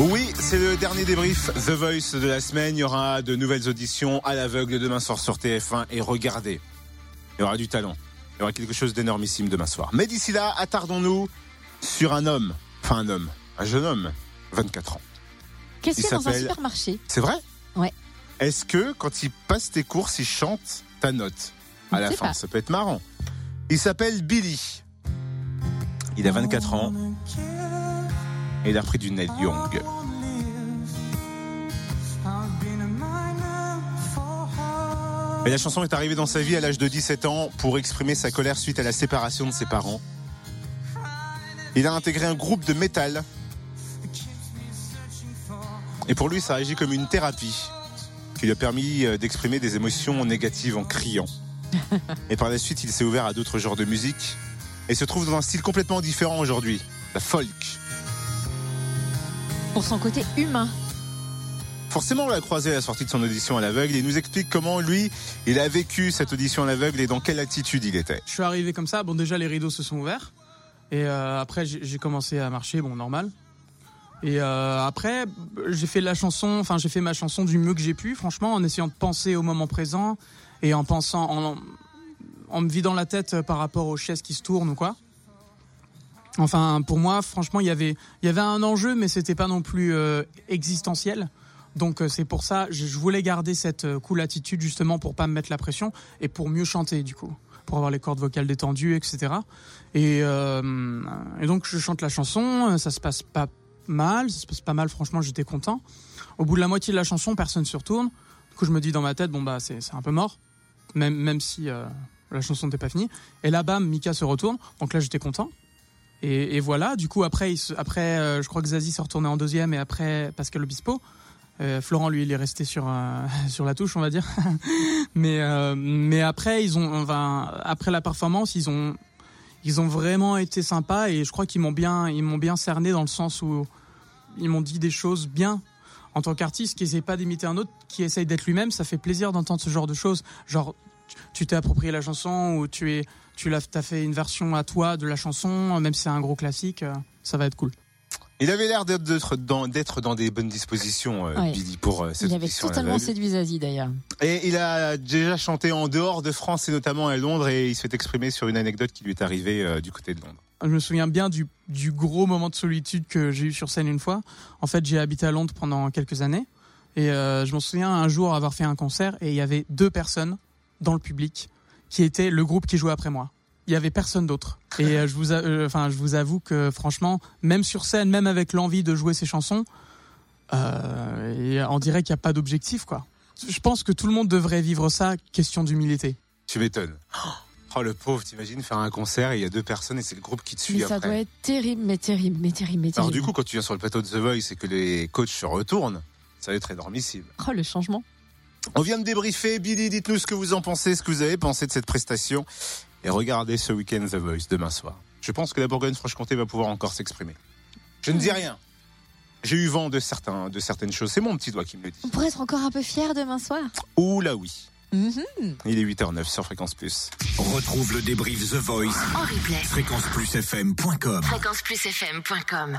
Oui, c'est le dernier débrief The Voice de la semaine. Il y aura de nouvelles auditions à l'aveugle demain soir sur TF1 et regardez, il y aura du talent. Il y aura quelque chose d'énormissime demain soir. Mais d'ici là, attardons-nous sur un homme, enfin un homme, un jeune homme, 24 ans. Qu'est-ce Il qu'il y a dans un supermarché? C'est vrai? Ouais. Est-ce que quand il passe tes courses, il chante ta note à la fin? pas. Ça peut être marrant. Il s'appelle Billy. Il a 24 ans et a repris du Neil Young. Et la chanson est arrivée dans sa vie à l'âge de 17 ans pour exprimer sa colère suite à la séparation de ses parents. Il a intégré un groupe de métal. Et pour lui, ça agit comme une thérapie qui lui a permis euh, d'exprimer des émotions négatives en criant. Et par la suite, il s'est ouvert à d'autres genres de musique et se trouve dans un style complètement différent aujourd'hui, la folk. Pour son côté humain. Forcément, on l'a croisé à la sortie de son audition à l'aveugle. Il nous explique comment lui, il a vécu cette audition à l'aveugle et dans quelle attitude il était. Je suis arrivé comme ça. Bon, déjà, les rideaux se sont ouverts. Et euh, après, j'ai commencé à marcher, bon, normal. Et euh, après, j'ai fait la chanson, enfin, j'ai fait ma chanson du mieux que j'ai pu, franchement, en essayant de penser au moment présent et en pensant, en, en me vidant la tête par rapport aux chaises qui se tournent ou quoi. Enfin, pour moi, franchement, il y avait, y avait un enjeu, mais c'était pas non plus euh, existentiel. Donc euh, c'est pour ça, je, voulais garder cette euh, cool attitude justement pour pas me mettre la pression et pour mieux chanter du coup, pour avoir les cordes vocales détendues, etc. Et, donc je chante la chanson, ça se passe pas mal, ça se passe pas mal. Franchement, j'étais content. Au bout de la moitié de la chanson, personne se retourne. Du coup, je me dis dans ma tête, bon bah c'est un peu mort, même même si la chanson n'était pas finie. Et là, bam, Mika se retourne. Donc là, j'étais content. Et, voilà. Du coup, après, après, euh, je crois que Zazie s'est retourné en deuxième et après Pascal Obispo. Euh, Florent, lui, il est resté sur euh, sur la touche, on va dire. mais mais après, ils ont, enfin, après la performance, ils ont ils ont vraiment été sympas et je crois qu'ils m'ont bien bien cerné dans le sens où ils m'ont dit des choses bien en tant qu'artiste qui essaye pas d'imiter un autre, qui essaye d'être lui-même. Ça fait plaisir d'entendre ce genre de choses. Genre, tu- t'es approprié la chanson ou tu es tu l'as t'as fait une version à toi de la chanson, même si c'est un gros classique, euh, ça va être cool. Il avait l'air d'être- dans, d'être dans des bonnes dispositions, euh, Ouais. Billy, pour euh, cette Il avait totalement séduit Zazie d'ailleurs. Et il a déjà chanté en dehors de France et notamment à Londres et il s'est exprimé sur une anecdote qui lui est arrivée euh, du côté de Londres. Je me souviens bien du, du gros moment de solitude que j'ai eu sur scène une fois. En fait, j'ai habité à Londres pendant quelques années. Et euh, je m'en souviens un jour avoir fait un concert et il y avait deux personnes dans le public qui étaient le groupe qui jouait après moi. Il y avait personne d'autre. Et euh, je vous, a- euh, enfin, je vous avoue que franchement, même sur scène, même avec l'envie de jouer ces chansons, euh, on dirait qu'il n'y a pas d'objectif, quoi. Je pense que tout le monde devrait vivre ça, question d'humilité. Tu m'étonnes. Oh le pauvre, t'imagines faire un concert et il y a deux personnes et c'est le groupe qui te suit Mais ça après. doit être terrible, mais terrible, mais terrible, mais terrible. Alors du coup, quand tu viens sur le plateau de The Voice et que les coachs se retournent, ça va être énormissime. oh le changement. On vient de débriefer. Billy, dites-nous ce que vous en pensez, ce que vous avez pensé de cette prestation. Et regardez ce week-end The Voice demain soir. Je pense que la Bourgogne-Franche-Comté va pouvoir encore s'exprimer. Je ne dis rien. J'ai eu vent de, certains, de certaines choses. C'est mon petit doigt qui me le dit. On pourrait être encore un peu fier demain soir. Ouh là oui. Mhm. Il est 8h09 sur Fréquence Plus. Retrouve le débrief The Voice. En replay. Fréquenceplusfm.com. Fréquenceplusfm.com